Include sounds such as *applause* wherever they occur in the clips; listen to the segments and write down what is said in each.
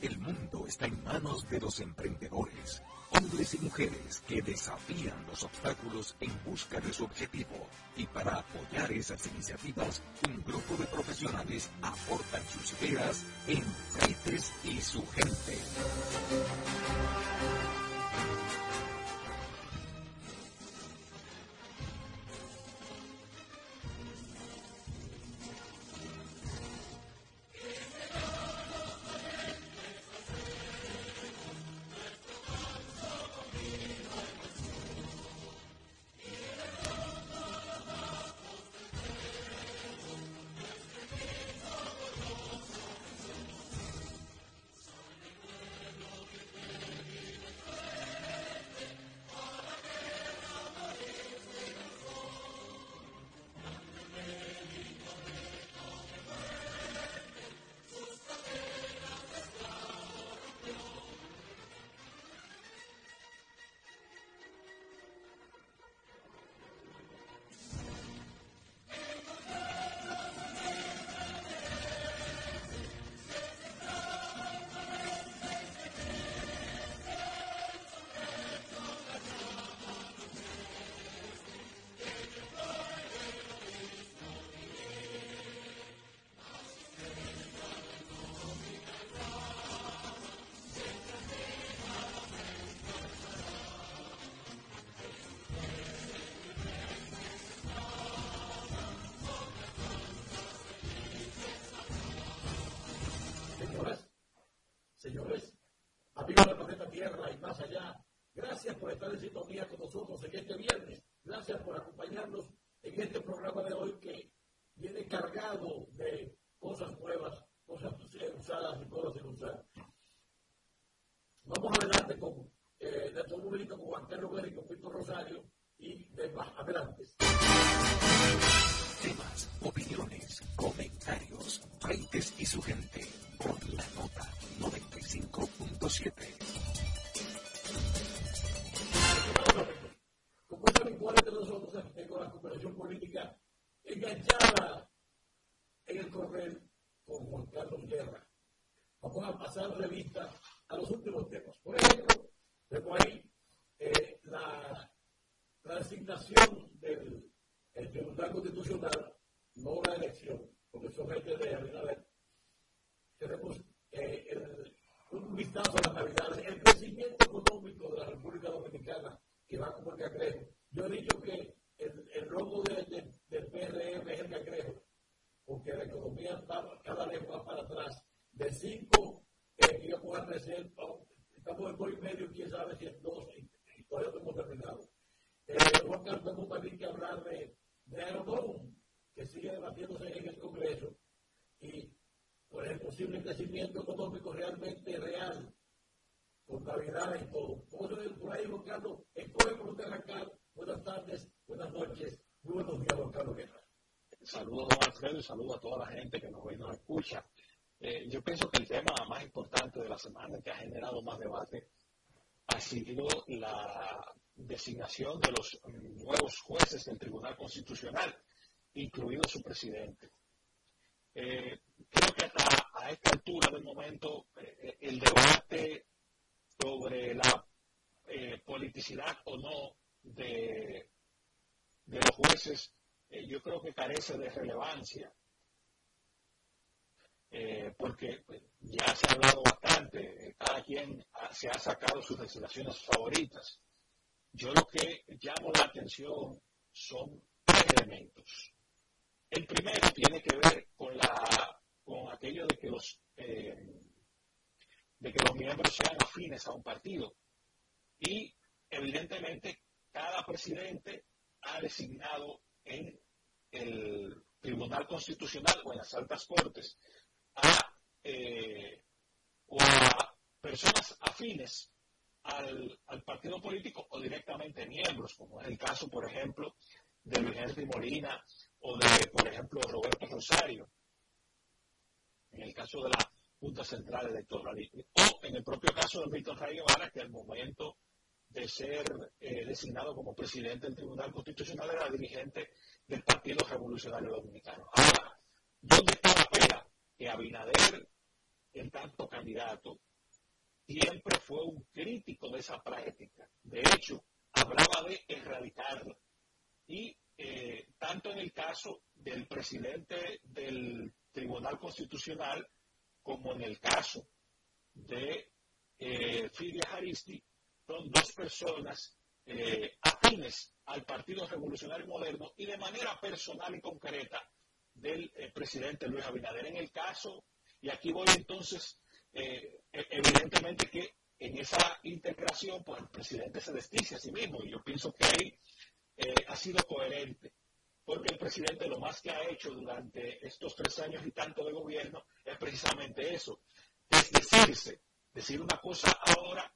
El mundo está en manos de los emprendedores, hombres y mujeres que desafían los obstáculos en busca de su objetivo. Y para apoyar esas iniciativas, un grupo de profesionales aportan sus ideas en Freites y su gente. Tierra y más allá, gracias por estar en sintonía con nosotros en este viernes. Gracias por acompañarnos en este programa de hoy que viene cargado de cosas nuevas, cosas usadas y cosas sin usar. Vamos adelante con eh, nuestro público con Juan Carlos Vera y con Víctor Rosario y demás. Adelante. Y saludos a toda la gente que nos ve y nos escucha. Eh, yo pienso que el tema más importante de la semana que ha generado más debate ha sido la designación de los nuevos jueces del Tribunal Constitucional, incluido su presidente. Eh, creo que hasta a esta altura del momento eh, el debate sobre la politicidad o no de, los jueces, creo que carece de relevancia, eh, porque ya se ha hablado bastante, cada quien se ha sacado sus designaciones favoritas. Yo lo que llamo la atención son tres elementos. El primero tiene que ver con la con aquello de que los eh, de que los miembros sean afines a un partido y evidentemente cada presidente ha designado en el Tribunal Constitucional o en las altas cortes a, eh, o a personas afines al, al, partido político o directamente miembros, como es el caso, por ejemplo, de Luis Henry Molina o de, por ejemplo, Roberto Rosario, en el caso de la Junta Central Electoral, o en el propio caso de Víctor Ray Guevara, que al momento de ser eh, designado como presidente del Tribunal Constitucional era dirigente del Partido Revolucionario Dominicano. Ahora, ¿dónde está la pena? Que Abinader, el tanto candidato, siempre fue un crítico de esa práctica. De hecho, hablaba de erradicarla. Y eh, tanto en el caso del presidente del Tribunal Constitucional como en el caso de eh, Fidia Jaristi, son dos personas eh, afines al Partido Revolucionario Moderno y de manera personal y concreta del eh, presidente Luis Abinader. En el caso, y aquí voy entonces, eh, e-, evidentemente que en esa integración, pues el presidente se desdice a sí mismo y yo pienso que ahí ha sido coherente, porque el presidente lo más que ha hecho durante estos tres años y tanto de gobierno es precisamente eso, es decirse, decir una cosa ahora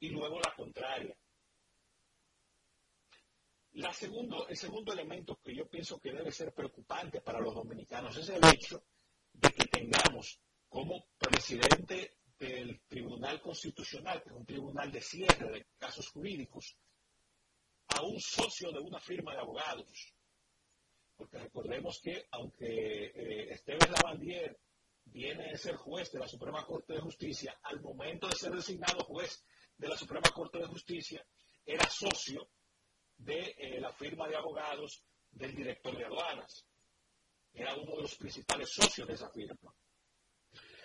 y luego la contraria. La segundo, el segundo elemento que yo pienso que debe ser preocupante para los dominicanos es el hecho de que tengamos como presidente del Tribunal Constitucional, que es un tribunal de cierre de casos jurídicos, a un socio de una firma de abogados. Porque recordemos que aunque eh, Esteban Lavandier viene a ser juez de la Suprema Corte de Justicia, al momento de ser designado juez de la Suprema Corte de Justicia, era socio de eh, la firma de abogados del director de aduanas. Era uno de los principales socios de esa firma.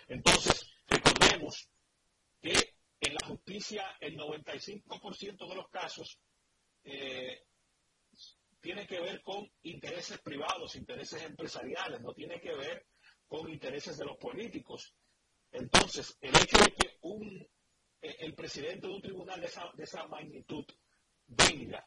Entonces, recordemos que en la justicia el 95% de los casos eh, tiene que ver con intereses privados, intereses empresariales, no tiene que ver con intereses de los políticos. Entonces, el hecho de que un, el presidente de un tribunal de esa, de esa magnitud venga,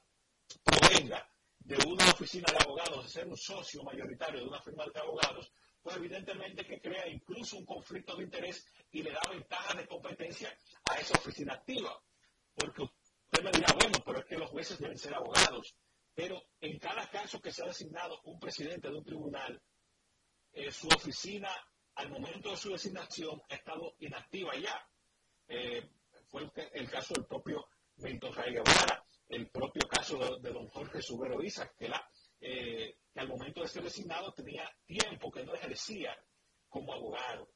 provenga de una oficina de abogados, de ser un socio mayoritario de una firma de abogados, pues evidentemente que crea incluso un conflicto de interés y le da ventaja de competencia a esa oficina activa. Porque usted me dirá, bueno, pero es que los jueces deben ser abogados. Pero en cada caso que se ha designado un presidente de un tribunal, eh, su oficina al momento de su designación ha estado inactiva ya. Eh, fue el, caso del propio Ray Guevara, el propio caso de, don Jorge Subero Isaac, que, eh, que al momento de ser designado tenía tiempo que no ejercía como abogado,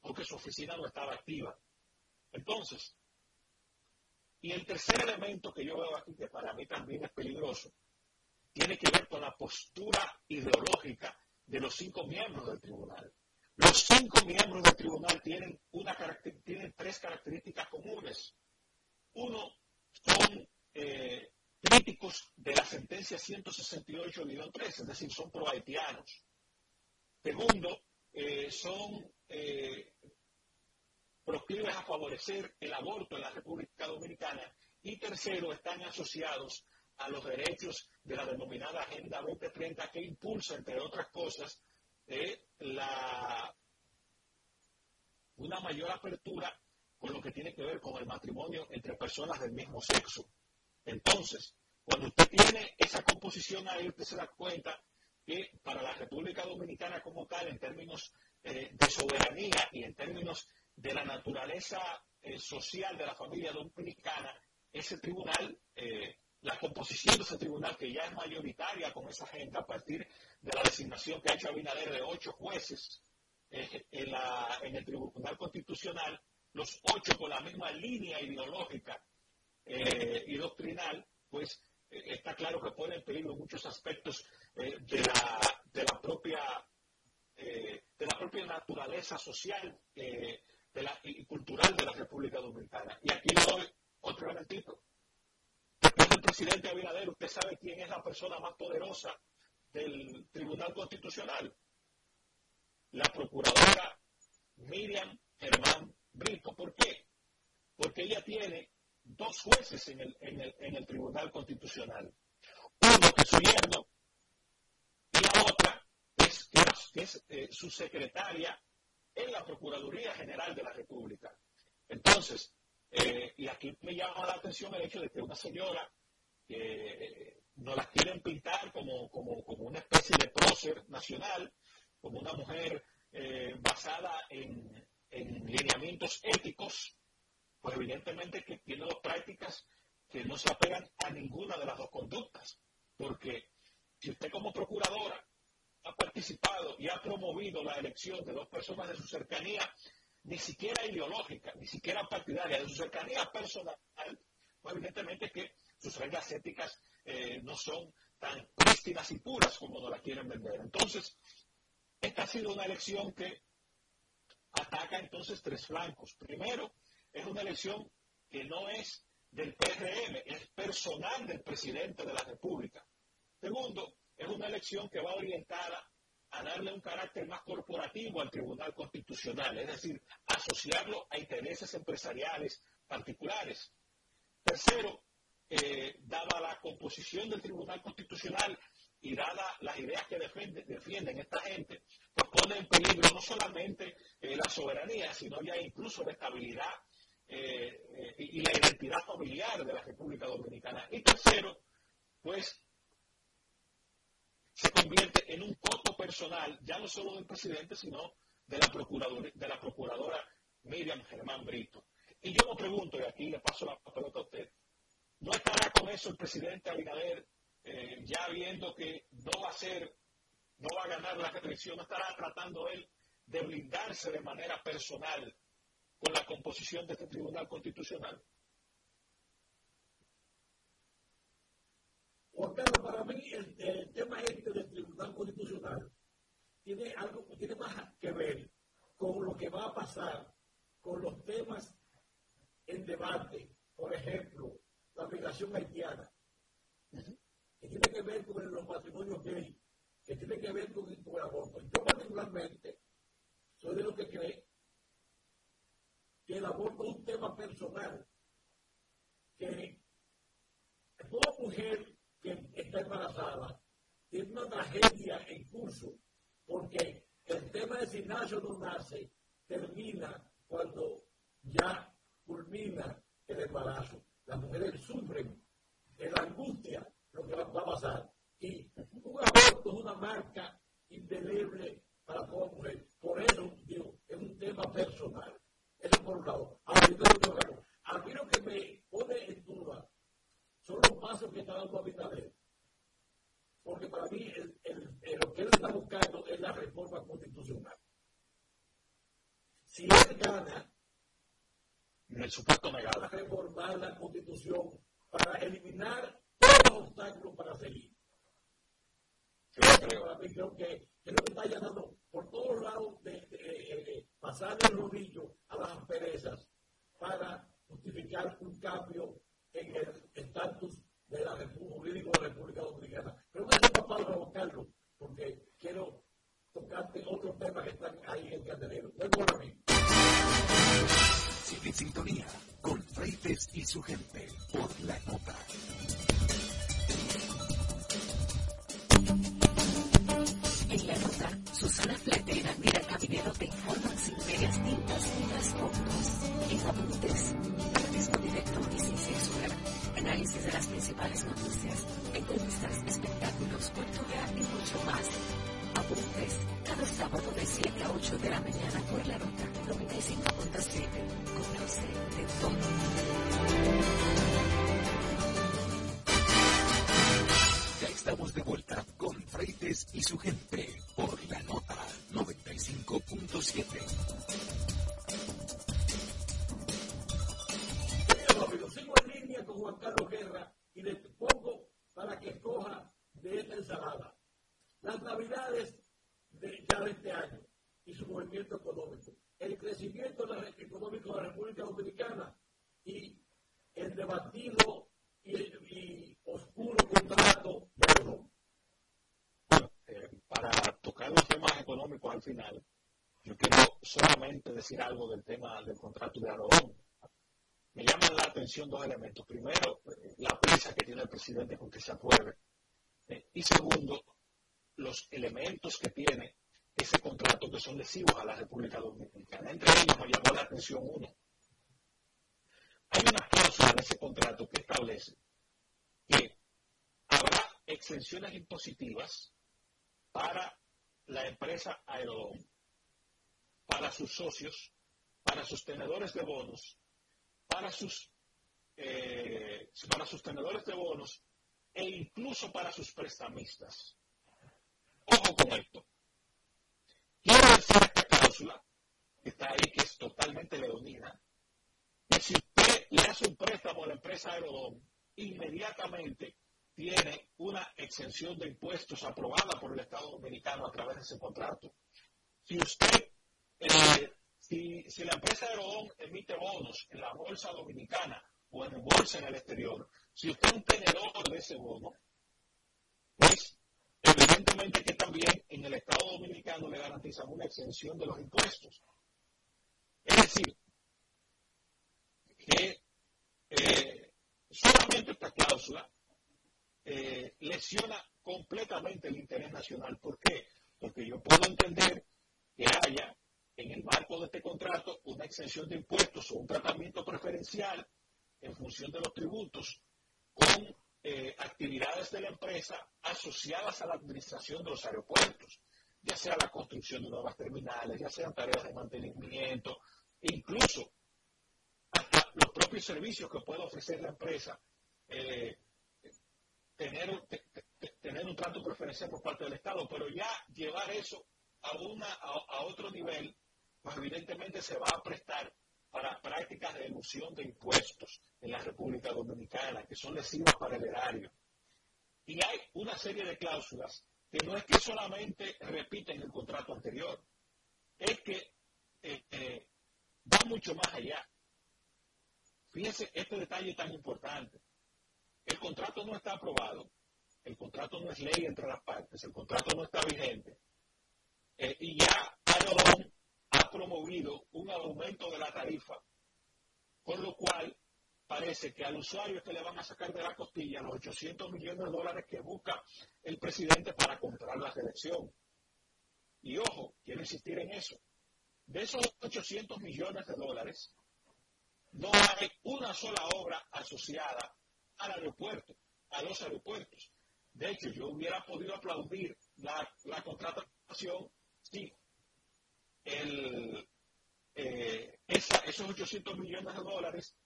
porque su oficina no estaba activa. Entonces, y el tercer elemento que yo veo aquí, que para mí también es peligroso, tiene que ver con la postura ideológica de los cinco miembros del tribunal. Los cinco miembros del tribunal tienen, una, tienen tres características comunes. Uno, son eh, críticos de la sentencia 168-3, es decir, son pro-haitianos. Segundo, eh, son eh, a favorecer el aborto en la República Dominicana. Y tercero, están asociados a los derechos de la denominada Agenda 2030 que impulsa, entre otras cosas, eh, la, una mayor apertura con lo que tiene que ver con el matrimonio entre personas del mismo sexo. Entonces, cuando usted tiene esa composición ahí, usted se da cuenta que para la República Dominicana como tal, en términos eh, de soberanía y en términos de la naturaleza eh, social de la familia dominicana, ese tribunal la composición de ese tribunal, que ya es mayoritaria con esa gente a partir de la designación que ha hecho Abinader de ocho jueces eh, en, el Tribunal Constitucional, los ocho con la misma línea ideológica eh, y doctrinal, pues eh, está claro que pone en peligro muchos aspectos de, la, propia de la propia naturaleza social y cultural de la República Dominicana. Y aquí le doy otro elementito presidente Abinader, usted sabe quién es la persona más poderosa del Tribunal Constitucional. La procuradora Miriam Germán Brito. ¿Por qué? Porque ella tiene dos jueces en el, Tribunal Constitucional. Uno es su yerno y la otra es, que es, eh, su secretaria en la Procuraduría General de la República. Entonces, eh, y aquí me llama la atención el hecho de que una señora que nos las quieren pintar como, una especie de prócer nacional, como una mujer eh, basada en, lineamientos éticos, pues evidentemente que tiene dos prácticas que no se apegan a ninguna de las dos conductas, porque si usted como procuradora ha participado y ha promovido la elección de dos personas de su cercanía ni siquiera ideológica, ni siquiera partidaria, de su cercanía personal, pues evidentemente que sus reglas éticas eh, no son tan prístinas y puras como nos la quieren vender. Entonces, esta ha sido una elección que ataca entonces tres flancos. Primero, es una elección que no es del PRM, es personal del presidente de la República. Segundo, es una elección que va orientada a darle un carácter más corporativo al Tribunal Constitucional, es decir, asociarlo a intereses empresariales particulares. Tercero, eh, dada la composición del Tribunal Constitucional y dada las ideas que defienden esta gente, pues pone en peligro no solamente eh, la soberanía, sino ya incluso la estabilidad eh, y la identidad familiar de la República Dominicana. Y tercero, pues se convierte en un costo personal, ya no solo del presidente, sino de la, procuradora, de la procuradora Miriam Germán Brito. Y yo me pregunto, y aquí le paso la pelota a usted, ¿no estará con eso el presidente Abinader eh, ya viendo que no va a ser, no va a ganar la elección, no estará tratando él de blindarse de manera personal con la composición de este Tribunal Constitucional? Porque para mí el, tema este del Tribunal Constitucional tiene algo tiene más que ver con lo que va a pasar con los temas en debate, por ejemplo, la migración haitiana, que tiene que ver con los matrimonios gay, que tiene que ver con, el aborto. Yo particularmente soy de los que cree que el aborto es un tema personal, que toda mujer que está embarazada tiene una tragedia en curso, porque el tema de si nace o no nace termina cuando ya culmina el embarazo. Las mujeres sufren en la angustia lo que va a pasar. Y un aborto es una marca indeleble para toda mujer. Por eso, decir algo del tema del contrato de Arodón. Me llaman la atención dos elementos. Primero, la prisa que tiene el presidente con que se apruebe. Eh, y segundo, los elementos que tiene ese contrato que son lesivos a la República Dominicana. Entre ellos me llamó la atención uno. Hay una cláusula en ese contrato que establece que habrá exenciones impositivas para la empresa Aerodón, para sus socios, para sus tenedores de bonos, para sus, eh, para sus tenedores de bonos e incluso para sus prestamistas. Ojo con esto. Quiero decir esta cláusula que está ahí, que es totalmente leonina, que si usted le hace un préstamo a la empresa Aerodón, inmediatamente tiene una exención de impuestos aprobada por el Estado Dominicano a través de ese contrato. Si usted, eh, si, la empresa Aerodón emite bonos en la bolsa dominicana o en bolsa en el exterior, si usted es un tenedor de ese bono, pues evidentemente que también en el Estado Dominicano le garantizan una exención de los impuestos. Es decir, que eh, solamente esta cláusula eh, lesiona completamente el interés nacional. ¿Por qué? Porque yo puedo entender que haya en el marco de este contrato una exención de impuestos o un tratamiento preferencial en función de los tributos con eh, actividades de la empresa asociadas a la administración de los aeropuertos, ya sea la construcción de nuevas terminales, ya sean tareas de mantenimiento, e incluso hasta los propios servicios que puede ofrecer la empresa eh, tener, tener un trato preferencial por parte del Estado, pero ya llevar eso a, una, a, otro nivel, pues evidentemente se va a prestar para prácticas de elusión de impuestos en la República Dominicana, que son lesivas para el erario. Y hay una serie de cláusulas que no es que solamente repiten el contrato anterior, es que eh, eh, va mucho más allá. Fíjense este detalle tan importante. El contrato no está aprobado, el contrato no es ley entre las partes, el contrato no está vigente. Eh, y ya Aerodón ha promovido un aumento de la tarifa, con lo cual parece que al usuario que le van a sacar de la costilla los 800 millones de dólares que busca el presidente para comprar la selección. Y ojo, quiero insistir en eso. De esos 800 millones de dólares, no hay una sola obra asociada al aeropuerto, a los aeropuertos. De hecho, yo hubiera podido aplaudir la, contratación si el, eh, esos 800 millones de dólares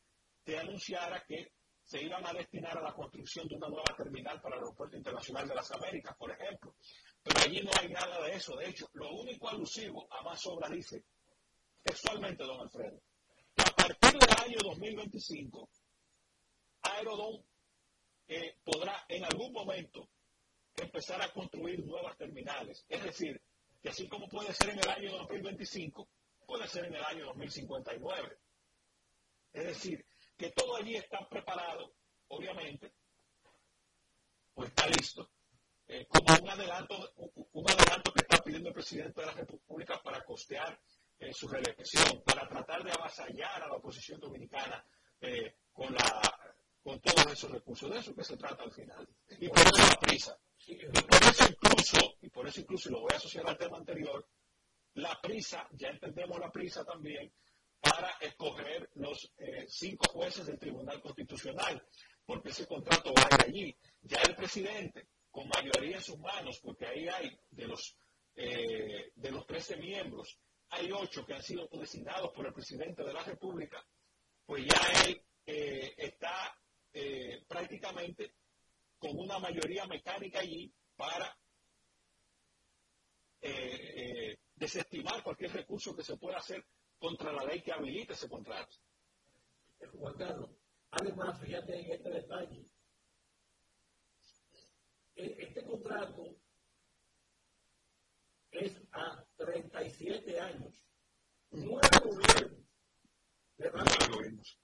se anunciara que se iban a destinar a la construcción de una nueva terminal para el Aeropuerto Internacional de las Américas, por ejemplo. Pero allí no hay nada de eso. De hecho, lo único alusivo a más obras dice textualmente, don Alfredo, que a partir del año 2025 Aerodón eh, podrá en algún momento empezar a construir nuevas terminales. Es decir, que así como puede ser en el año 2025, puede ser en el año 2059. Es decir, que todo allí está preparado, obviamente, pues está listo, eh, como un adelanto, un adelanto que está pidiendo el presidente de la República para costear eh, su reelección, para tratar de avasallar a la oposición dominicana con la con todos esos recursos. De eso que se trata al final. Y por eso la prisa. Y por eso incluso, y por eso incluso, y lo voy a asociar al tema anterior, la prisa, ya entendemos la prisa también, para escoger los eh, cinco jueces del Tribunal Constitucional, porque ese contrato va ir allí. Ya el presidente, con mayoría en sus manos, porque ahí hay de los, eh, de los 13 miembros, hay ocho que han sido designados por el presidente de la República, pues ya él eh, está eh, prácticamente con una mayoría mecánica allí para eh, eh, desestimar cualquier recurso que se pueda hacer contra la ley que habilite ese contrato. Juan Carlos, además, fíjate en este detalle. Este contrato es a 37 años. Nueve gobiernos. Nueve gobiernos.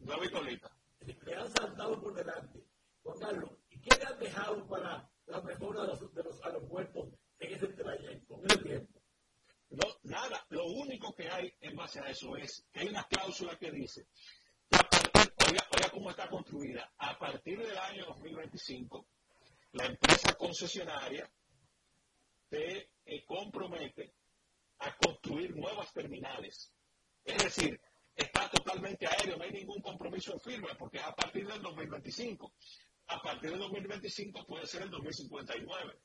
Nueva colita. Le han saltado por delante. Juan Carlos, ¿y qué le han dejado para la mejora de los, de los aeropuertos en ese trayecto, en tiempo? No, nada. Lo único que hay en base a eso es que hay una cláusula que dice oiga, oiga cómo está construida, a partir del año 2025, la empresa concesionaria se eh, compromete a construir nuevas terminales. Es decir, está totalmente aéreo, no hay ningún compromiso firme, porque es a partir del 2025. A partir del 2025 puede ser el 2059.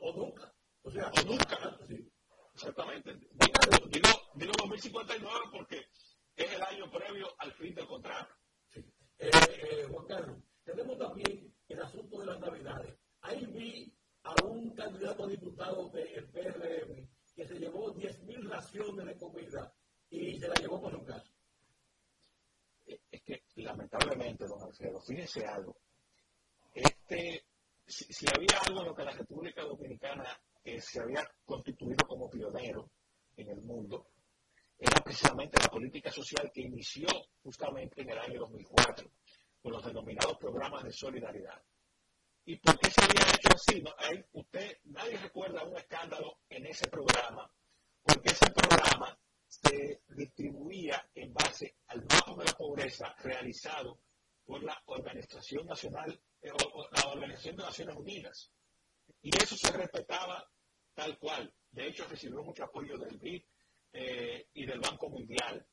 o nunca. O sea, o nunca. Sí. Exactamente. Digo, digo, 2059 porque es el año previo al fin del contrato. Sí. Eh, eh, Juan Carlos, tenemos también el asunto de las navidades. Ahí vi a un candidato a diputado del PRM que y se la llevó por su casa. Eh, es que, lamentablemente, don Alfredo, fíjese algo. Este, si, había algo en lo que la República Dominicana se había constituido como pionero en el mundo, era precisamente la política social que inició justamente en el año 2004 con los denominados programas de solidaridad. ¿Y por qué se había hecho así? No, ahí usted, nadie recuerda un escándalo en ese programa, porque ese programa se distribuía en base al mapa de la pobreza realizado por la Organización Nacional, eh, la Organización de Naciones Unidas. Y eso se respetaba tal cual. De hecho, recibió mucho apoyo del BID eh, y del Banco Mundial.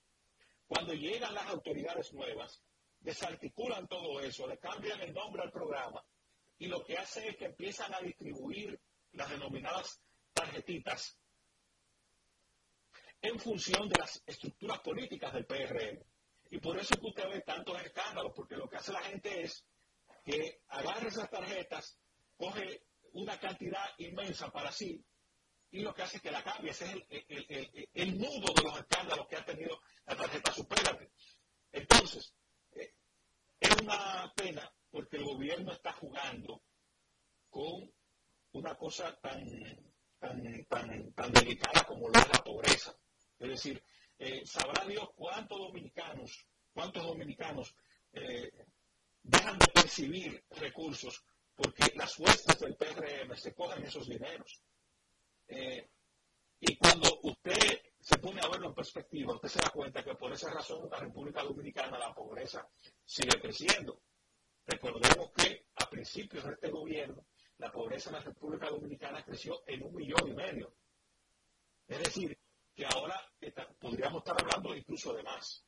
Cuando llegan las autoridades nuevas, desarticulan todo eso, le cambian el nombre al programa y lo que hace es que empiezan a distribuir las denominadas tarjetitas en función de las estructuras políticas del PRM. Y por eso es que usted ve tantos escándalos, porque lo que hace la gente es que agarra esas tarjetas, coge una cantidad inmensa para sí, y lo que hace es que la cambie. Ese es el, nudo de los escándalos que ha tenido la tarjeta Supérate. Entonces, eh, es una pena porque el gobierno está jugando con una cosa tan, tan, tan, delicada como lo es la pobreza. Es decir, eh, sabrá Dios cuántos dominicanos, cuántos dominicanos eh, dejan de percibir recursos porque las huestes del PRM se cogen esos dineros. Eh, y cuando usted se pone a verlo en perspectiva, usted se da cuenta que por esa razón la República Dominicana la pobreza sigue creciendo. Recordemos que a principios de este gobierno la pobreza en la República Dominicana creció en un millón y medio. Es decir, que ahora podríamos estar hablando incluso de más,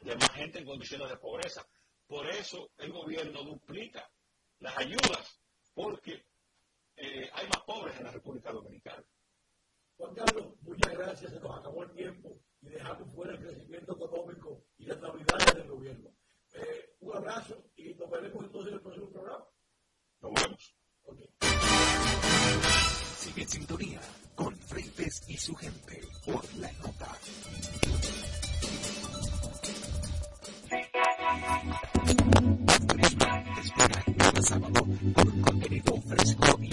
de más gente en condiciones de pobreza. Por eso el gobierno duplica las ayudas, porque eh, hay más pobres en la República Dominicana. Juan Carlos, muchas gracias, se nos acabó el tiempo y dejamos fuera el crecimiento económico y las navidades del gobierno. Eh, un abrazo y nos veremos entonces en el próximo programa. Nos vemos. Sigue en sintonía con Freites y su gente por la nota. espera cada sábado con contenido fresco y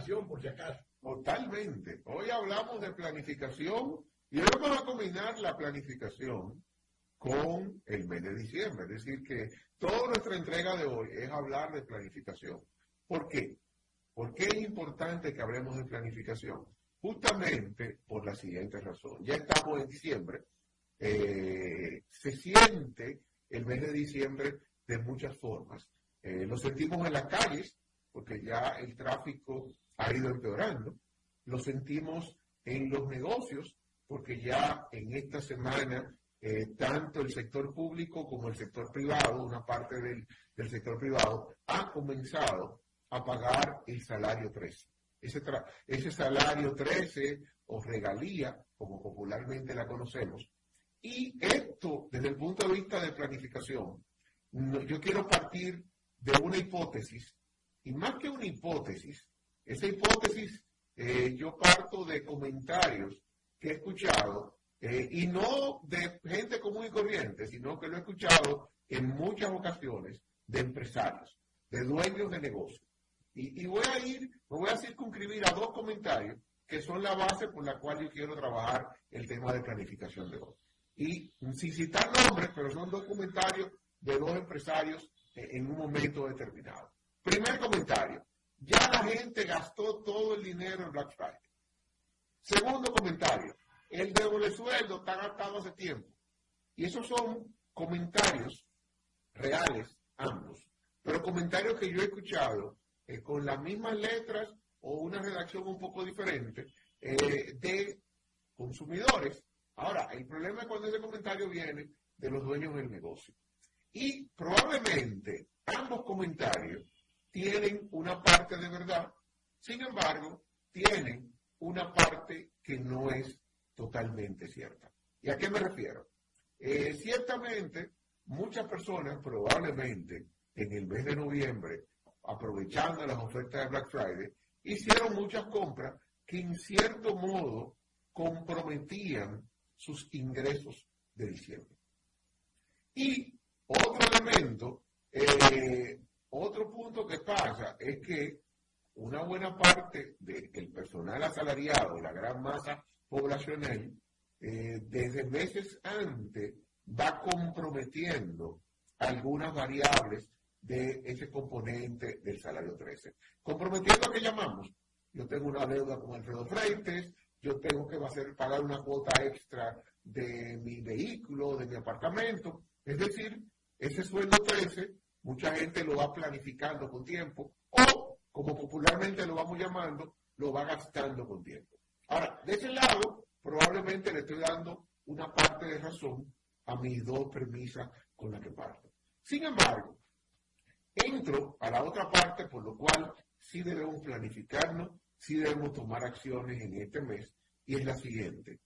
planificación, por si acaso. Totalmente. Hoy hablamos de planificación y hoy vamos a combinar la planificación con el mes de diciembre. Es decir, que toda nuestra entrega de hoy es hablar de planificación. ¿Por qué? ¿Por qué es importante que hablemos de planificación? Justamente por la siguiente razón. Ya estamos en diciembre. Eh, se siente el mes de diciembre de muchas formas. Eh, lo sentimos en las calles, porque ya el tráfico ha ido empeorando. Lo sentimos en los negocios, porque ya en esta semana eh, tanto el sector público como el sector privado, una parte del, sector privado, ha comenzado a pagar el salario 13. Ese, ese salario 13 o regalía, como popularmente la conocemos. Y esto, desde el punto de vista de planificación, yo quiero partir de una hipótesis, y más que una hipótesis, esa hipótesis eh, yo parto de comentarios que he escuchado, eh, y no de gente común y corriente, sino que lo he escuchado en muchas ocasiones de empresarios, de dueños de negocios. Y, voy a ir, me voy a circunscribir a dos comentarios que son la base por la cual yo quiero trabajar el tema de planificación de hoy. Y sin citar nombres, pero son dos comentarios de dos empresarios en un momento determinado. Primer comentario, ya la gente gastó todo el dinero en Black Friday. Segundo comentario, el doble sueldo está gastado hace tiempo. Y esos son comentarios reales, ambos, pero comentarios que yo he escuchado eh, con las mismas letras o una redacción un poco diferente eh, de consumidores. Ahora, el problema es cuando ese comentario viene de los dueños del negocio. Y probablemente ambos comentarios tienen una parte de verdad, sin embargo, tienen una parte que no es totalmente cierta. ¿Y a qué me refiero? Eh, ciertamente, muchas personas probablemente en el mes de noviembre, aprovechando las ofertas de Black Friday, hicieron muchas compras que en cierto modo comprometían sus ingresos de diciembre. Y otro elemento, eh, otro punto que pasa es que una buena parte del personal asalariado, la gran masa poblacional, eh, desde meses antes va comprometiendo algunas variables de ese componente del salario 13. Comprometiendo a que llamamos. Yo tengo una deuda con Alfredo Freites, yo tengo que hacer, pagar una cuota extra de mi vehículo, de mi apartamento. Es decir, ese sueldo 13, mucha gente lo va planificando con tiempo o, como popularmente lo vamos llamando, lo va gastando con tiempo. Ahora, de ese lado, probablemente le estoy dando una parte de razón a mis dos premisas con las que parto. Sin embargo, entro a la otra parte, por lo cual sí debemos planificarnos, sí debemos tomar acciones en este mes, y es la siguiente.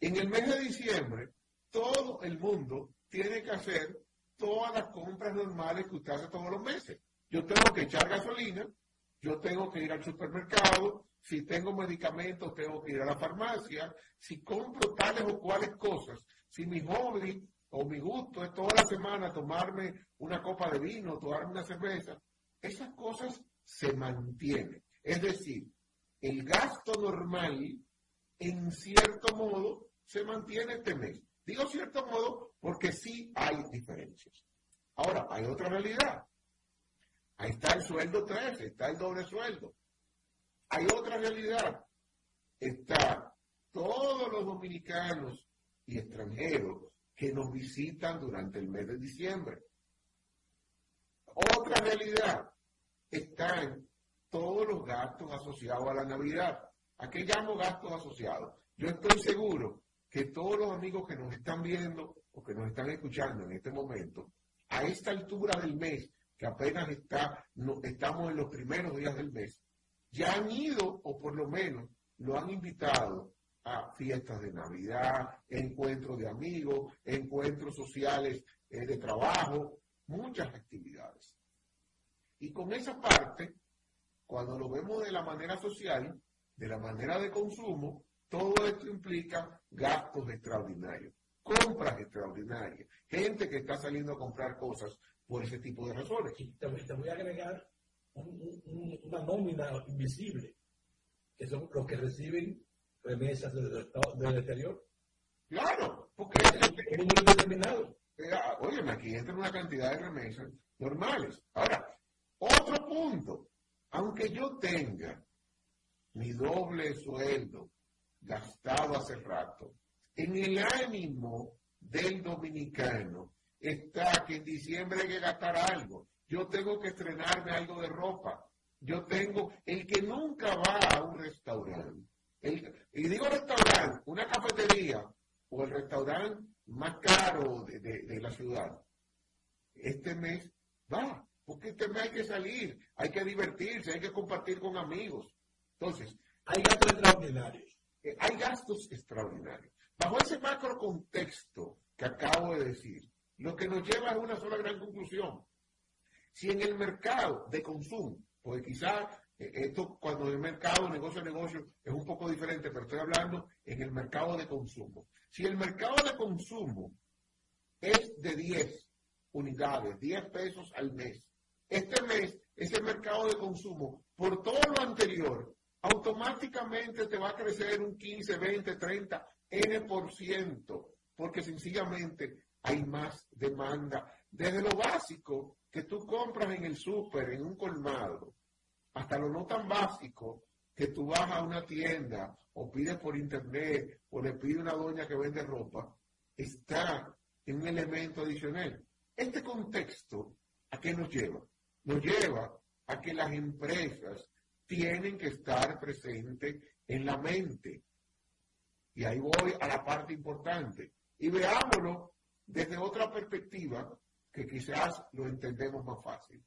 En el mes de diciembre, todo el mundo tiene que hacer todas las compras normales que usted hace todos los meses. Yo tengo que echar gasolina, yo tengo que ir al supermercado, si tengo medicamentos tengo que ir a la farmacia, si compro tales o cuales cosas, si mi hobby o mi gusto es toda la semana tomarme una copa de vino, tomarme una cerveza, esas cosas se mantienen. Es decir, el gasto normal, en cierto modo, se mantiene este mes. Digo cierto modo porque sí hay diferencias. Ahora, hay otra realidad. Ahí está el sueldo 13, está el doble sueldo. Hay otra realidad. Está todos los dominicanos y extranjeros que nos visitan durante el mes de diciembre. Otra realidad están todos los gastos asociados a la Navidad. ¿A qué llamo gastos asociados? Yo estoy seguro que todos los amigos que nos están viendo o que nos están escuchando en este momento, a esta altura del mes, que apenas está, no, estamos en los primeros días del mes, ya han ido o por lo menos lo han invitado a fiestas de Navidad, encuentros de amigos, encuentros sociales eh, de trabajo, muchas actividades. Y con esa parte, cuando lo vemos de la manera social, de la manera de consumo, todo esto implica gastos extraordinarios, compras extraordinarias, gente que está saliendo a comprar cosas por ese tipo de razones. te, voy a agregar una nómina invisible, que son los que reciben remesas del, exterior. Claro, porque es un número determinado. Oye, aquí entra una cantidad de remesas normales. Ahora, otro punto, aunque yo tenga mi doble sueldo gastado hace rato, en el ánimo del dominicano está que en diciembre hay que gastar algo. Yo tengo que estrenarme algo de ropa. Yo tengo, el que nunca va a un restaurante, y digo restaurante, una cafetería o el restaurante más caro de, la ciudad, este mes va, porque este mes hay que salir, hay que divertirse, hay que compartir con amigos. Entonces, hay gastos extraordinarios. Eh, hay gastos extraordinarios. Bajo ese macro contexto que acabo de decir, lo que nos lleva a una sola gran conclusión. Si en el mercado de consumo, porque quizás eh, esto cuando el mercado, negocio a negocio, es un poco diferente, pero estoy hablando en el mercado de consumo. Si el mercado de consumo es de 10 unidades, 10 pesos al mes, este mes ese mercado de consumo, por todo lo anterior, automáticamente te va a crecer un 15, 20, 30, N por ciento, porque sencillamente hay más demanda. Desde lo básico que tú compras en el súper, en un colmado, hasta lo no tan básico que tú vas a una tienda o pides por internet o le pides a una doña que vende ropa, está en un elemento adicional. Este contexto, ¿a qué nos lleva? Nos lleva a que las empresas tienen que estar presentes en la mente. Y ahí voy a la parte importante. Y veámoslo desde otra perspectiva que quizás lo entendemos más fácil.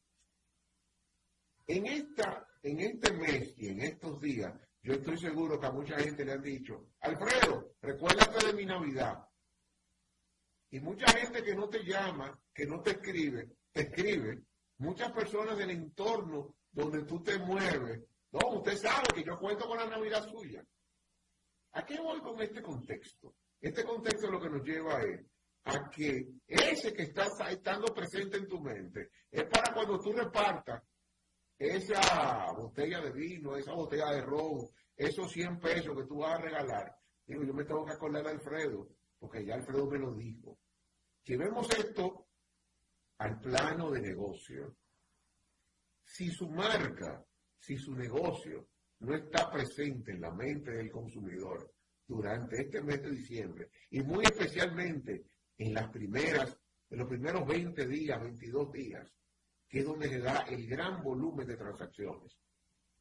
En, esta, en este mes y en estos días, yo estoy seguro que a mucha gente le han dicho, Alfredo, recuérdate de mi Navidad. Y mucha gente que no te llama, que no te escribe, te escribe. Muchas personas del entorno donde tú te mueves. No, usted sabe que yo cuento con la Navidad suya. ¿A qué voy con este contexto? Este contexto lo que nos lleva es a que ese que está estando presente en tu mente es para cuando tú repartas esa botella de vino, esa botella de ron, esos 100 pesos que tú vas a regalar. Digo, yo me tengo que acordar de Alfredo, porque ya Alfredo me lo dijo. Llevemos esto al plano de negocio. Si su marca, si su negocio no está presente en la mente del consumidor durante este mes de diciembre, y muy especialmente en las primeras, en los primeros 20 días, 22 días, que es donde se da el gran volumen de transacciones.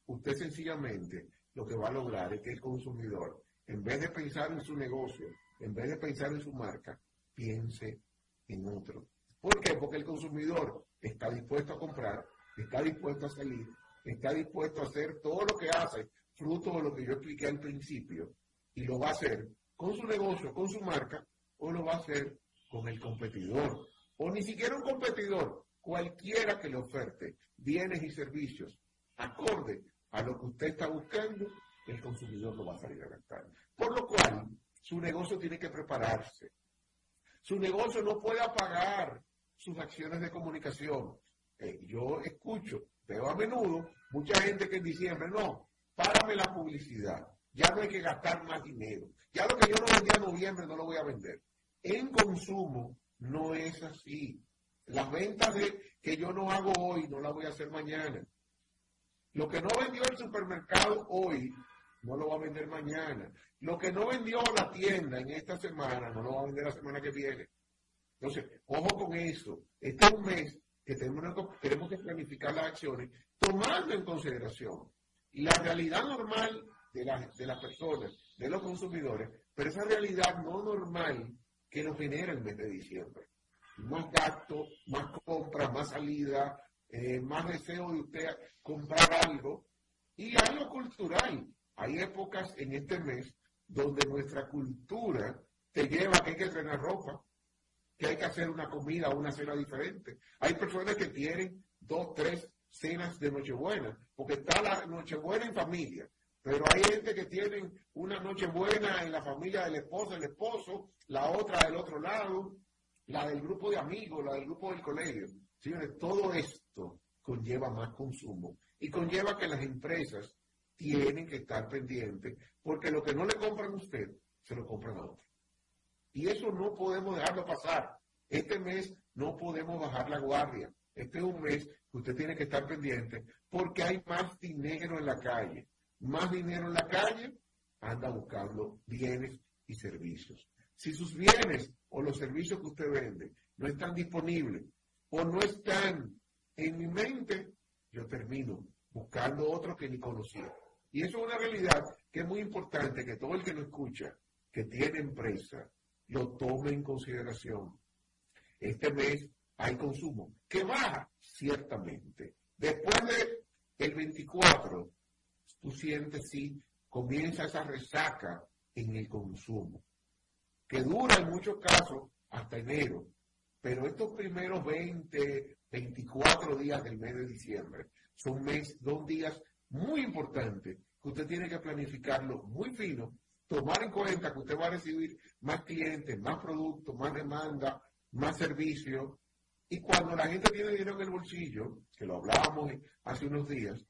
Usted sencillamente lo que va a lograr es que el consumidor, en vez de pensar en su negocio, en vez de pensar en su marca, piense en otro. ¿Por qué? Porque el consumidor está dispuesto a comprar, está dispuesto a salir, está dispuesto a hacer todo lo que hace, fruto de lo que yo expliqué al principio, y lo va a hacer con su negocio, con su marca, o lo va a hacer con el competidor, o ni siquiera un competidor, cualquiera que le oferte bienes y servicios acorde a lo que usted está buscando, el consumidor lo va a salir a gastar. Por lo cual, su negocio tiene que prepararse. Su negocio no puede apagar sus acciones de comunicación. Eh, yo escucho, veo a menudo, mucha gente que en diciembre, no, párame la publicidad, ya no hay que gastar más dinero. Ya lo que yo no vendía en noviembre no lo voy a vender. En consumo no es así. Las ventas de, que yo no hago hoy no las voy a hacer mañana. Lo que no vendió el supermercado hoy no lo va a vender mañana. Lo que no vendió la tienda en esta semana no lo va a vender la semana que viene. Entonces, ojo con eso. Este es un mes que tenemos, que planificar las acciones tomando en consideración la realidad normal de, de las personas, de los consumidores, pero esa realidad no normal que nos genera el mes de diciembre. Más gasto, más compra, más salida, eh, más deseo de usted comprar algo y algo cultural. Hay épocas en este mes donde nuestra cultura te lleva a que hay que estrenar ropa, que hay que hacer una comida o una cena diferente. Hay personas que tienen dos, tres cenas de Nochebuena, porque está la Nochebuena en familia, pero hay gente que tiene una Nochebuena en la familia del esposo, el esposo, la otra del otro lado, la del grupo de amigos, la del grupo del colegio. Señores, todo esto conlleva más consumo y conlleva que las empresas tienen que estar pendientes porque lo que no le compran a usted, se lo compran a otro. Y eso no podemos dejarlo pasar. Este mes no podemos bajar la guardia. Este es un mes que usted tiene que estar pendiente porque hay más dinero en la calle. Más dinero en la calle, anda buscando bienes y servicios. Si sus bienes o los servicios que usted vende no están disponibles o no están en mi mente, yo termino buscando otro que ni conocía. Y eso es una realidad que es muy importante que todo el que lo escucha, que tiene empresa, lo tome en consideración. Este mes hay consumo que baja, ciertamente. Después del el 24, tú sientes si comienza esa resaca en el consumo que dura en muchos casos hasta enero. Pero estos primeros 20, 24 días del mes de diciembre son mes, dos días muy importantes que usted tiene que planificarlo muy fino, tomar en cuenta que usted va a recibir más clientes, más productos, más demanda, más servicios. Y cuando la gente tiene dinero en el bolsillo, que lo hablábamos hace unos días,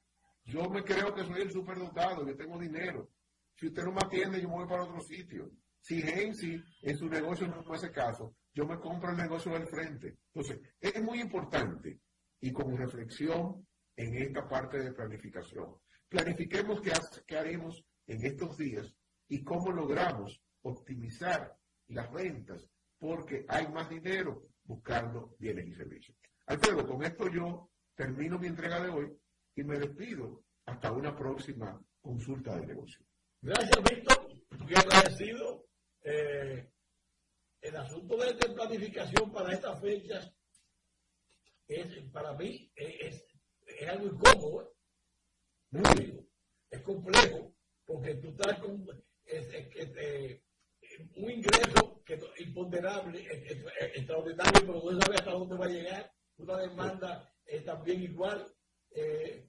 yo me creo que soy el superdotado, yo tengo dinero. Si usted no me atiende, yo me voy para otro sitio. Si Gensi en su negocio no fue ese caso, yo me compro el negocio del frente. Entonces, es muy importante y como reflexión en esta parte de planificación. planifiquemos qué, qué haremos en estos días y cómo logramos optimizar las ventas porque hay más dinero buscando bienes y servicios. Alfredo, con esto yo termino mi entrega de hoy y me despido hasta una próxima consulta de negocio. Gracias, Víctor. Muy agradecido. Eh, el asunto de, planificación para estas fechas es, para mí, es, algo incómodo. ¿eh? Es complejo, porque tú estás con un ingreso que, imponderable, extraordinario, pero no sabes hasta dónde va a llegar. Una demanda también igual. Eh,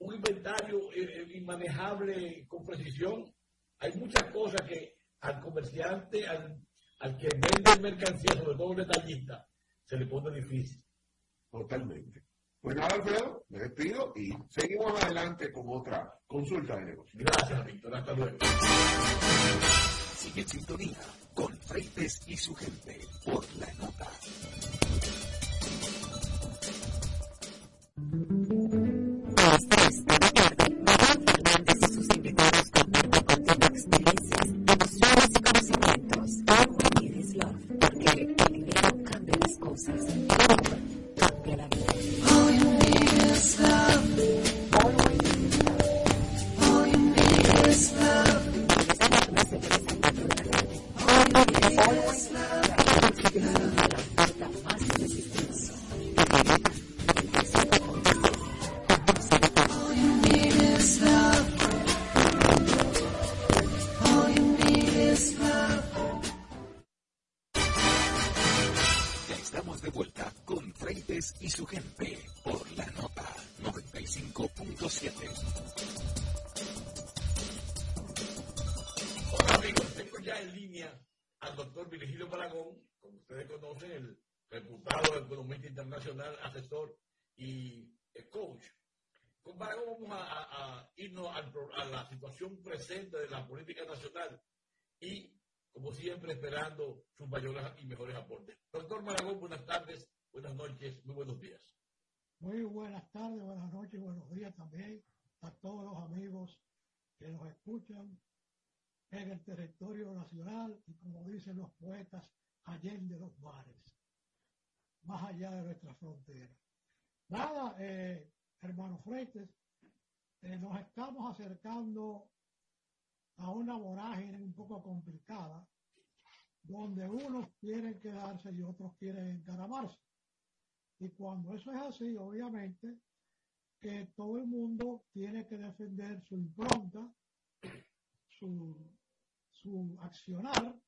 un inventario eh, inmanejable con precisión. Hay muchas cosas que al comerciante, al, al que vende mercancía, sobre todo el detallista, se le pone difícil. Totalmente. Pues nada, Alfredo, me despido y seguimos adelante con otra consulta de negocio. Gracias, Víctor. Hasta luego. Sigue en sintonía con Freites y su gente por la nota. presente sus mayores y mejores aportes. Doctor Maragón, buenas tardes, buenas noches, muy buenos días. Muy buenas tardes, buenas noches buenos días también a todos los amigos que nos escuchan en el territorio nacional y como dicen los poetas, allende los mares, más allá de nuestra frontera. Nada, eh, hermanos Freites, eh, nos estamos acercando a una vorágine un poco complicada, donde unos quieren quedarse y otros quieren encaramarse. Y cuando eso es así, obviamente, que todo el mundo tiene que defender su impronta, su, su accionar,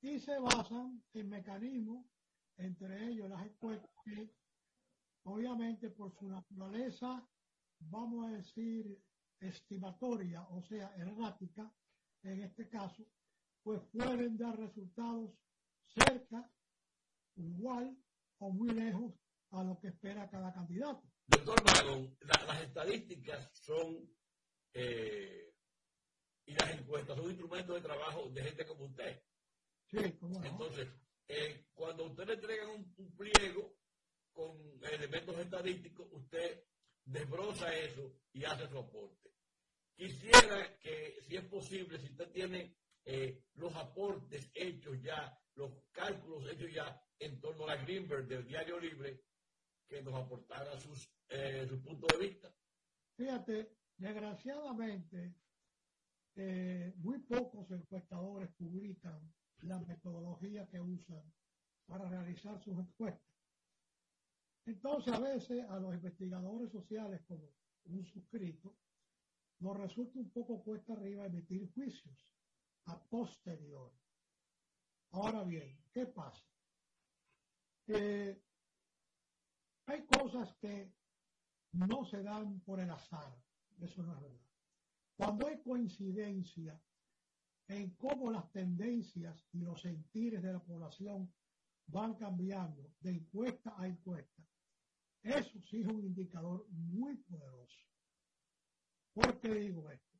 y se basan en mecanismos, entre ellos las encuestas, que obviamente por su naturaleza, vamos a decir, estimatoria, o sea, errática, en este caso, pues pueden dar resultados cerca, igual o muy lejos a lo que espera cada candidato. Doctor Mago, las estadísticas son eh, y las encuestas son instrumentos de trabajo de gente como usted. Sí, como Entonces, eh, cuando usted le entrega un, un, pliego con elementos estadísticos, usted desbroza eso y hace su aporte. Quisiera que, si es posible, si usted tiene eh, los aportes hechos ya, los cálculos hechos ya en torno a la Greenberg del Diario Libre, que nos aportara sus, eh, su punto de vista. Fíjate, desgraciadamente, eh, muy pocos encuestadores publican la metodología que usan para realizar sus encuestas. Entonces, a veces a los investigadores sociales, como un suscrito, nos resulta un poco cuesta arriba emitir juicios a posteriori. Ahora bien, ¿qué pasa? hay cosas que no se dan por el azar, eso no es verdad. Cuando hay coincidencia en cómo las tendencias y los sentires de la población van cambiando de encuesta a encuesta, eso sí es un indicador muy poderoso. ¿Por qué digo esto?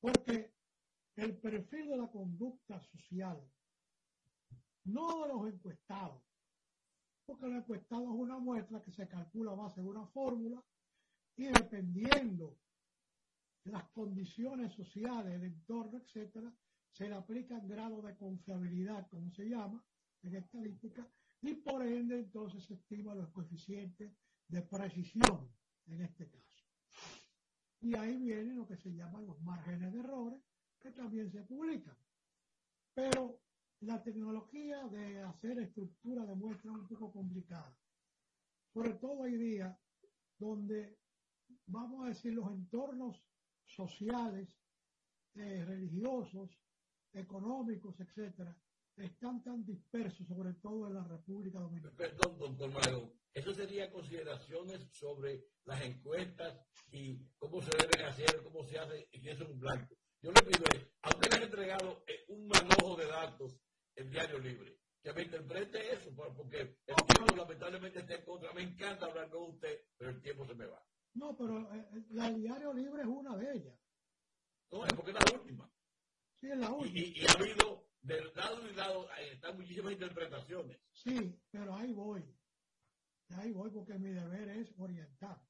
Porque el perfil de la conducta social, no de los encuestados, porque los encuestados es una muestra que se calcula a base de una fórmula y dependiendo las condiciones sociales, el entorno, etcétera, se le aplican grado de confiabilidad, como se llama en estadística, y por ende entonces se estima los coeficientes de precisión en este caso. Y ahí vienen lo que se llaman los márgenes de errores, que también se publican. Pero la tecnología de hacer estructura de muestra es un poco complicada. Sobre todo hoy día, donde, vamos a decir, los entornos sociales, eh, religiosos, económicos, etcétera, están tan dispersos, sobre todo en la República Dominicana. Perdón, doctor Mago, eso sería consideraciones sobre las encuestas y cómo se deben hacer, cómo se hace, y eso es un blanco. Yo le pido, a usted le han entregado eh, un manojo de datos en Diario Libre, que me interprete eso, porque el tiempo lamentablemente está en contra. Me encanta hablar con usted, pero el tiempo se me va. No, pero eh, eh, la Diario Libre es una de ellas. No, es porque es la última. Sí, es la última. Y, y ha habido, del lado y lado, están muchísimas interpretaciones. Sí, pero ahí voy. Ahí voy porque mi deber es orientar.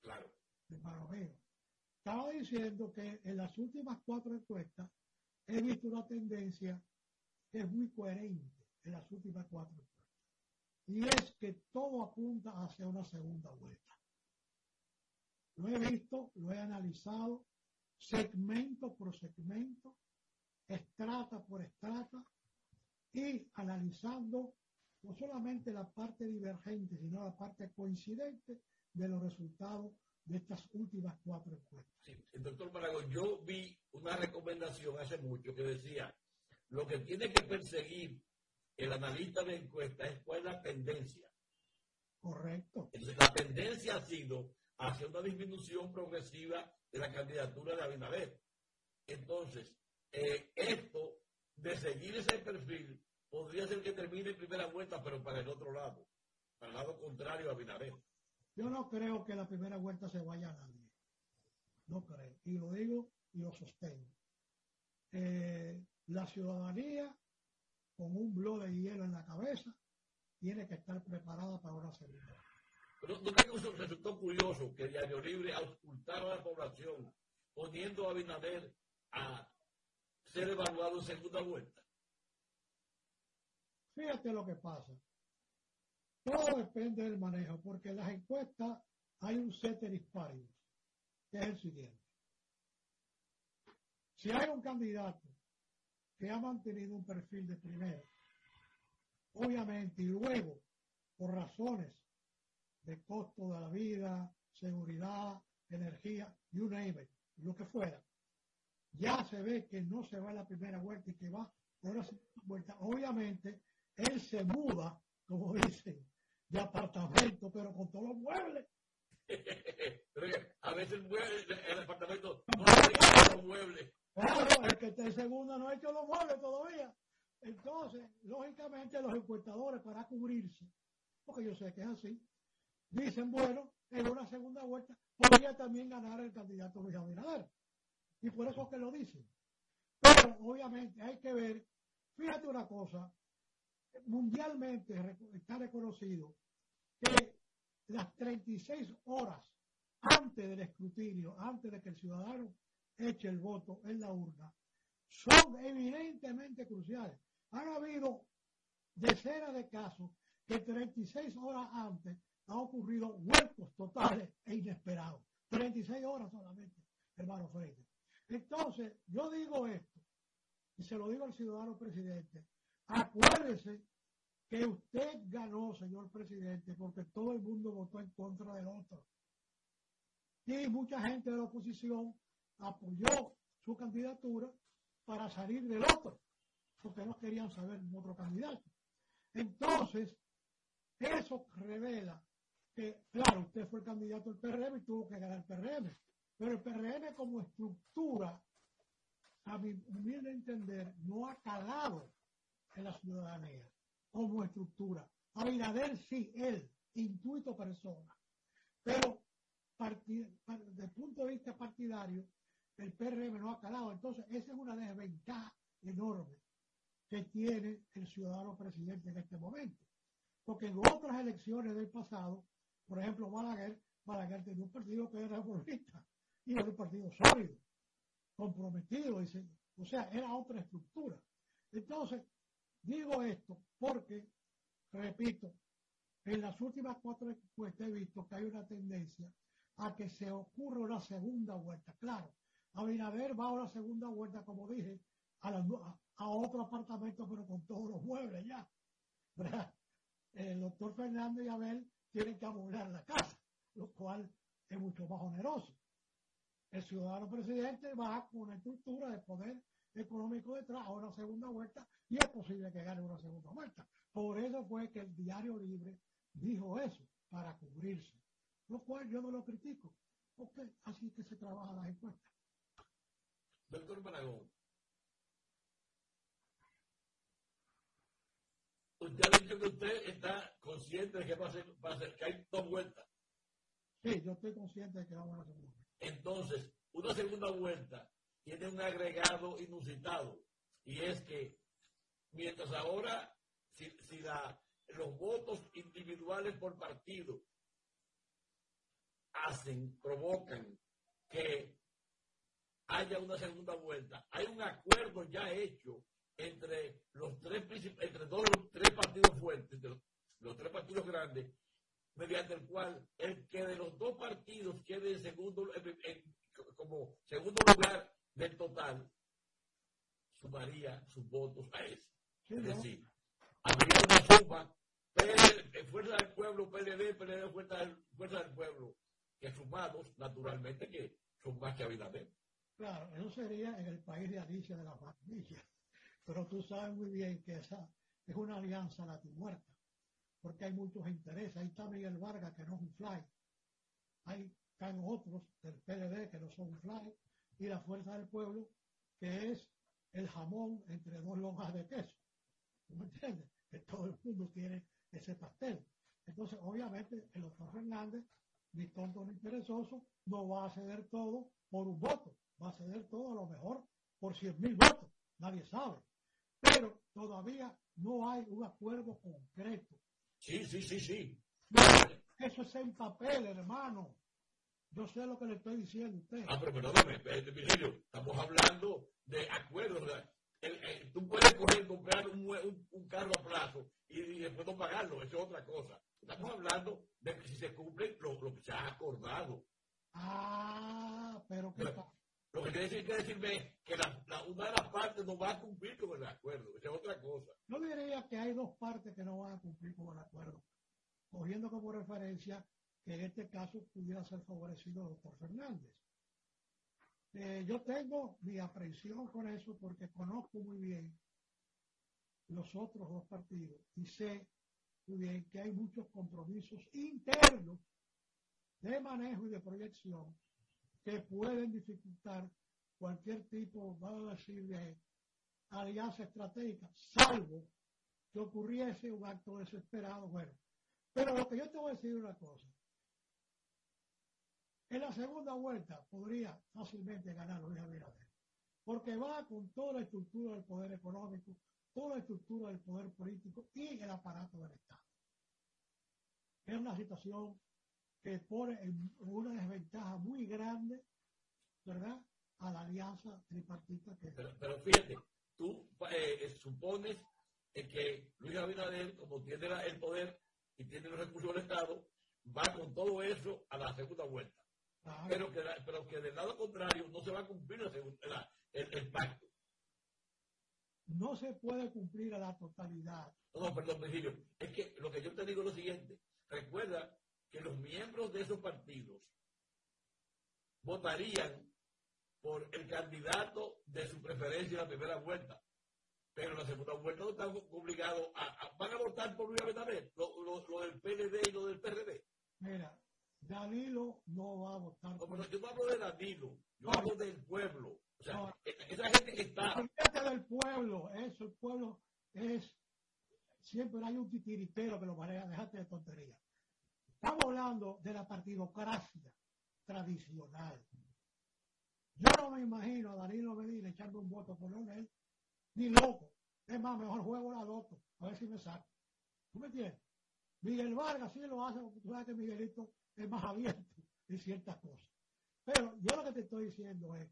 Claro. Hermano mío. Estaba diciendo que en las últimas cuatro encuestas he visto una tendencia es muy coherente en las últimas cuatro encuestas. Y es que todo apunta hacia una segunda vuelta. Lo he visto, lo he analizado, segmento por segmento, estrata por estrata, y analizando no solamente la parte divergente, sino la parte coincidente de los resultados de estas últimas cuatro encuestas. Doctor Maragón, yo vi una recomendación hace mucho que decía, lo que tiene que perseguir el analista de encuesta es cuál es la tendencia. Correcto. Entonces, la tendencia ha sido hacia una disminución progresiva de la candidatura de Abinader. Entonces, eh, esto de seguir ese perfil podría ser que termine en primera vuelta, pero para el otro lado, para el lado contrario a Abinader. Yo no creo que la primera vuelta se vaya a nadie. No creo. Y lo digo y lo sostengo. Eh, la ciudadanía, con un blog de hielo en la cabeza, tiene que estar preparada para una segunda. Pero ¿no creo que resultó curioso que Diario Libre auscultara a la población poniendo a Abinader a ser evaluado en segunda vuelta? Fíjate lo que pasa. Todo depende del manejo, porque en las encuestas hay un ceteris paribus, que es el siguiente. Si hay un candidato que ha mantenido un perfil de primero, obviamente, y luego, por razones de costo de la vida, seguridad, energía, you name it, lo que fuera, ya se ve que no se va a la primera vuelta y que va por la segunda vuelta. Obviamente, él se muda, como dicen, de apartamento, pero con todos los muebles. a veces el, mueble, el apartamento no los muebles. El que está en segunda no ha hecho los muebles todavía. Entonces, lógicamente, los encuestadores para cubrirse, porque yo sé que es así, dicen, bueno, en una segunda vuelta podría también ganar el candidato Luis Abinader. Y por eso es que lo dicen. Pero obviamente hay que ver, fíjate una cosa, mundialmente está reconocido que las 36 horas antes del escrutinio, antes de que el ciudadano eche el voto en la urna, son evidentemente cruciales. Han habido decenas de casos que 36 horas antes han ocurrido huecos totales e inesperados. 36 horas solamente, hermano Freire. Entonces, yo digo esto, y se lo digo al ciudadano presidente, acuérdese que usted ganó, señor presidente, porque todo el mundo votó en contra del otro. Y mucha gente de la oposición apoyó su candidatura para salir del otro, porque no querían saber otro candidato. Entonces, eso revela que, claro, usted fue el candidato del PRM y tuvo que ganar el PRM, pero el PRM como estructura, a mi humilde entender, no ha calado en la ciudadanía como estructura. Abinader sí, él, intuito persona. Pero desde el punto de vista partidario, el PRM no ha calado. Entonces, esa es una desventaja enorme que tiene el ciudadano presidente en este momento. Porque en otras elecciones del pasado, por ejemplo, Balaguer, Balaguer tenía un partido que era reformista. y un partido sólido, comprometido, o sea, era otra estructura. Entonces, digo esto porque, repito, en las últimas cuatro encuestas he visto que hay una tendencia a que se ocurra una segunda vuelta. Claro, Abinader va a una segunda vuelta, como dije, a, a, otro apartamento, pero con todos los muebles ya. El doctor Fernando y Abel tienen que amoblar la casa, lo cual es mucho más oneroso. El ciudadano presidente va con una estructura de poder económico detrás a una segunda vuelta y es posible que gane una segunda vuelta. Por eso fue que el diario libre dijo eso, para cubrirse. Lo cual yo no lo critico, porque así que se trabaja las encuestas. Doctor Maragón, usted ha dicho que usted está consciente de que va a ser, va a ser que hay dos vueltas. Sí, yo estoy consciente de que vamos a hacer segunda Entonces, una segunda vuelta tiene un agregado inusitado, y es que mientras ahora, si, si la, los votos individuales por partido hacen, provocan que haya una segunda vuelta. Hay un acuerdo ya hecho entre los tres entre todos los tres partidos fuertes, los, tres partidos grandes, mediante el cual el que de los dos partidos quede en segundo, como segundo lugar del total, sumaría sus votos a ese. es decir, habría una suma, Fuerza del Pueblo, PLD, PLD, Fuerza del, Fuerza del Pueblo, que sumados, naturalmente, que son más que Abinader. Claro, eso sería en el país de Alicia de la Maravilla. Pero tú sabes muy bien que esa es una alianza muerta porque hay muchos intereses. Ahí está Miguel Vargas, que no es un fly. Hay están otros del PLD que no son un fly. Y la Fuerza del Pueblo, que es el jamón entre dos lonjas de queso. ¿Tú me entiendes? Que todo el mundo tiene ese pastel. Entonces, obviamente, el doctor Fernández, ni tonto ni perezoso, no va a ceder todo por un voto, va a ceder todo a lo mejor por 100 mil votos, nadie sabe. Pero todavía no hay un acuerdo concreto. Sí, sí, sí, sí. Eso es en papel, hermano. Yo sé lo que le estoy diciendo a usted. Ah, pero perdóname, Virgilio, estamos hablando de acuerdos, tú puedes coger, comprar un, un, carro a plazo y, después no pagarlo, eso es otra cosa. Estamos hablando de que si se cumple lo, lo que se ha acordado. Ah, pero que Lo que quiere decir decirme que la, una de las partes no va a cumplir con el acuerdo, esa es otra cosa. Yo diría que hay dos partes que no van a cumplir con el acuerdo, cogiendo como referencia que en este caso pudiera ser favorecido el doctor Fernández. Eh, yo tengo mi aprehensión con eso porque conozco muy bien los otros dos partidos y sé muy bien que hay muchos compromisos internos de manejo y de proyección que pueden dificultar cualquier tipo, vamos a decir, de alianza estratégica, salvo que ocurriese un acto desesperado. Bueno, pero lo que yo te voy a decir una cosa. En la segunda vuelta podría fácilmente ganar Luis Abinader, porque va con toda la estructura del poder económico, toda la estructura del poder político y el aparato del Estado. Es una situación que pone en una desventaja muy grande, ¿verdad?, a la alianza tripartita que... Pero, pero fíjate, tú eh, supones que Luis Abinader, como tiene el poder y tiene los recursos del Estado, va con todo eso a la segunda vuelta. Pero, que, pero que del lado contrario no se va a cumplir el, pacto. No se puede cumplir a la totalidad. No, perdón, Virgilio. Es que lo que yo te digo es lo siguiente. Recuerda que los miembros de esos partidos votarían por el candidato de su preferencia en la primera vuelta. Pero en la segunda vuelta no están obligados a, van a votar por Luis Abinader, lo, lo, del PLD y lo del PRD. Mira, Danilo no va a votar. No, yo no hablo de Danilo, yo hablo del pueblo. O sea, esa gente que está. del pueblo, eso, el pueblo es. Siempre hay un titiritero que lo maneja, déjate de tontería. Estamos hablando de la partidocracia tradicional. Yo no me imagino a Danilo Medina echando un voto por él, ni loco. Es más, mejor juego la loto, a ver si me saco. ¿Tú me entiendes? Miguel Vargas sí lo hace, porque tú sabes que Miguelito es más abierto en ciertas cosas. Pero yo lo que te estoy diciendo es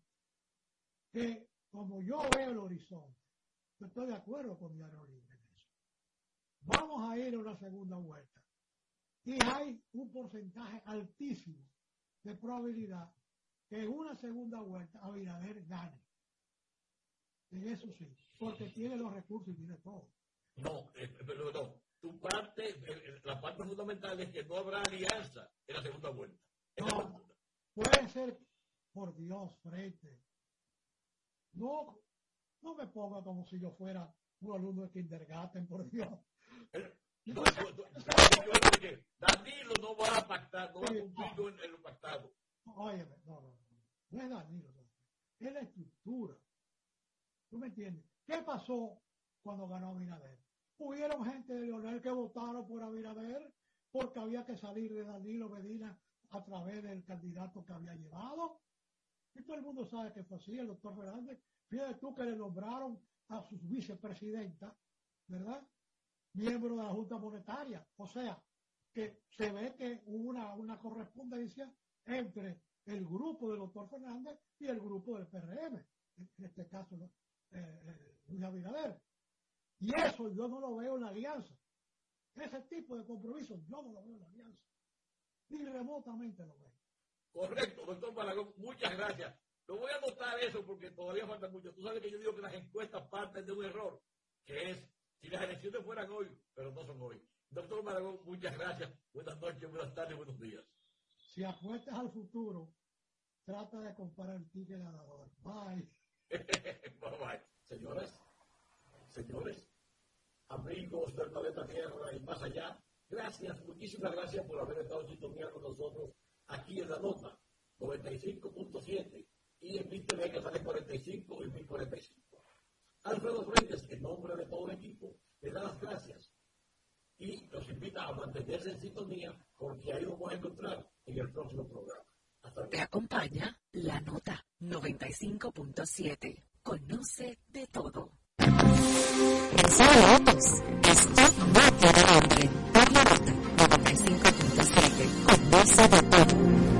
que como yo veo el horizonte, yo estoy de acuerdo con Diario Libre en eso. Vamos a ir a una segunda vuelta. Y hay un porcentaje altísimo de probabilidad que en una segunda vuelta Abinader gane. En eso sí, porque tiene los recursos y tiene todo. No, eh, pero no. Tu parte, eh, la parte fundamental es que no habrá alianza en la segunda vuelta. No, puede ser, por Dios, frente. No, no me ponga como si yo fuera un alumno de kindergarten, por Dios. No, Danilo no va a pactar, no va a cumplir en, lo pactado. Óyeme, no, no, no, no es Danilo, no. es la estructura. ¿Tú me entiendes? ¿Qué pasó cuando ganó Abinader? Hubieron gente de Leonel que votaron por Abinader porque había que salir de Danilo Medina a través del candidato que había llevado. Y todo el mundo sabe que fue así, el doctor Fernández. Fíjate tú que le nombraron a su vicepresidenta, ¿verdad? Miembro de la Junta Monetaria. O sea, que se ve que hubo una, una correspondencia entre el grupo del doctor Fernández y el grupo del PRM. En este caso, eh, eh, Luis Abinader. Y eso yo no lo veo en la alianza. Ese tipo de compromiso yo no lo veo en la alianza. Ni remotamente lo veo. Correcto, doctor Malagón, muchas gracias. Lo voy a anotar eso porque todavía falta mucho. Tú sabes que yo digo que las encuestas parten de un error, que es si las elecciones fueran hoy, pero no son hoy. Doctor Malagón, muchas gracias. Buenas noches, buenas tardes, buenos días. Si apuestas al futuro, trata de comparar el ticket ganador. Bye. *laughs* bye bye. Señores, señores, amigos del planeta Tierra y más allá, gracias, muchísimas gracias por haber estado sintonía con nosotros aquí en la nota 95.7 y en mi TV que sale 45 y 1045. Alfredo Frentes, en nombre de todo el equipo, le da las gracias y los invita a mantenerse en sintonía porque ahí nos vamos a encontrar en el próximo programa. Hasta Te acompaña la nota 95.7. Conoce de todo. En Autos, esto no tiene nombre. Por la nota 95.7. Conoce de todo.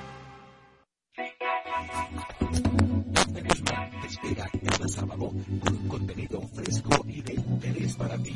Sábado con contenido fresco y de interés para ti.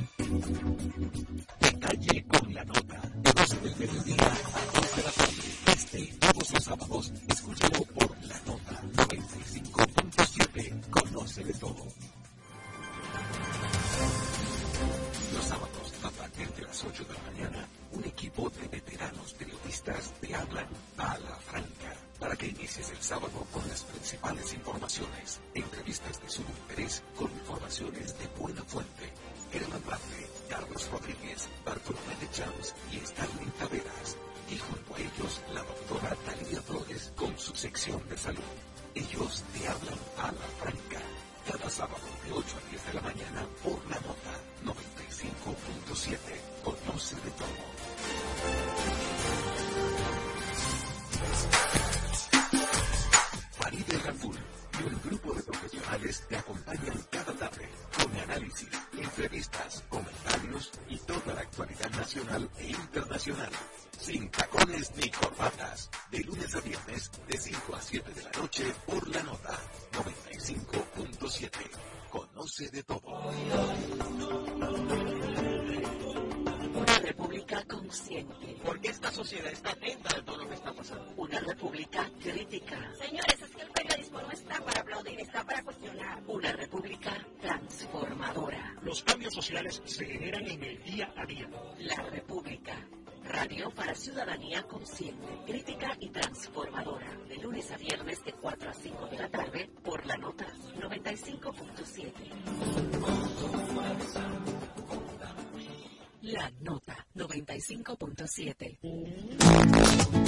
Consciente, crítica y transformadora. De lunes a viernes de 4 a 5 de la tarde por la nota 95.7. La Nota 95.7.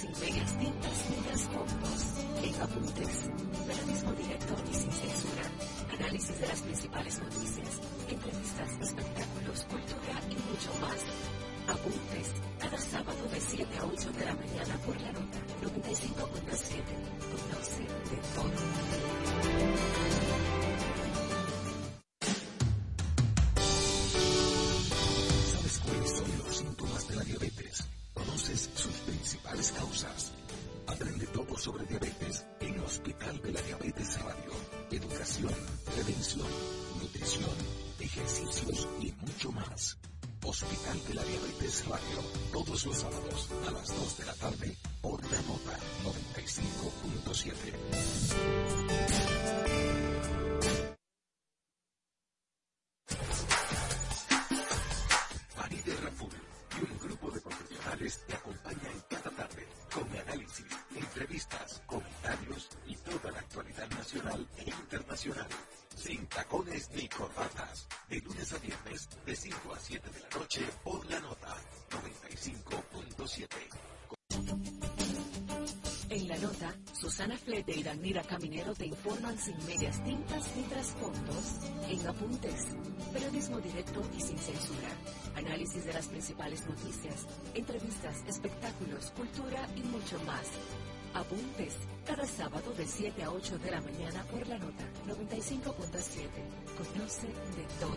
sin reglas, tintas, miras, fondos e apuntes. Periodismo directo y sin censura. Análisis de las principales noticias, entrevistas, espectáculos, cultura y mucho más. Apuntes, cada sábado de 7 a 8 de la mañana por la nota 95.7. Te acompaña cada tarde con análisis, entrevistas, comentarios y toda la actualidad nacional e internacional. Sin tacones ni corbatas. De lunes a viernes, de 5 a 7 de la noche, por la nota 95.7. En la nota, Susana Flete y Danira Caminero te informan sin medias tintas ni trasfondos, en apuntes, periodismo directo y sin censura análisis de las principales noticias, entrevistas, espectáculos, cultura y mucho más. Apuntes cada sábado de 7 a 8 de la mañana por la nota 95.7. Conoce de todo.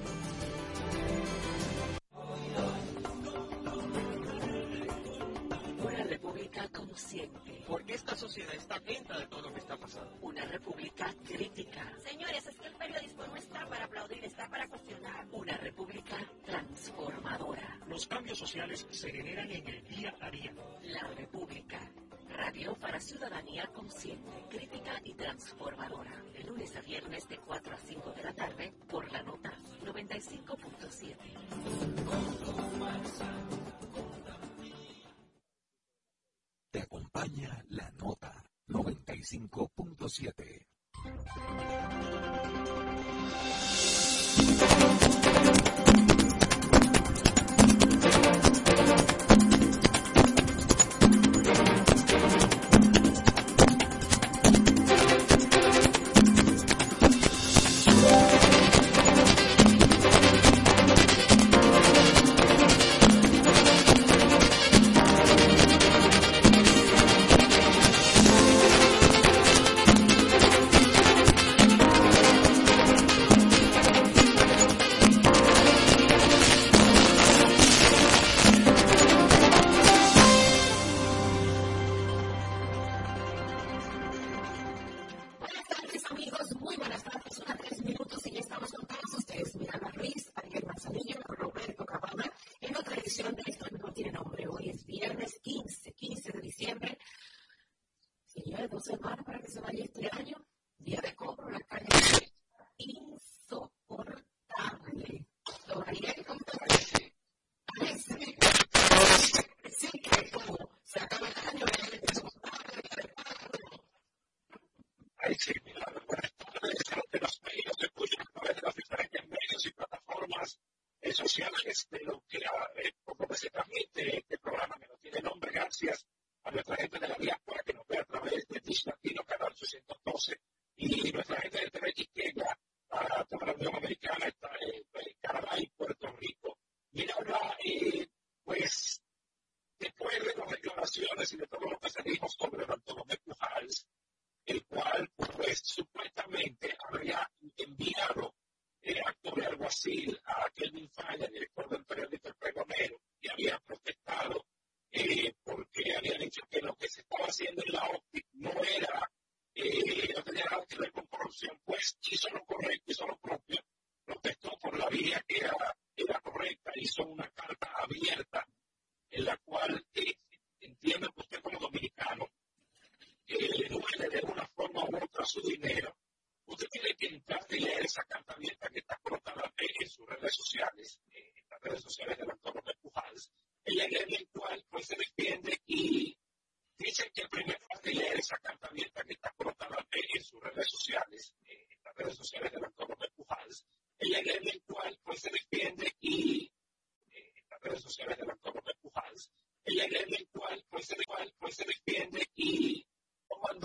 they don't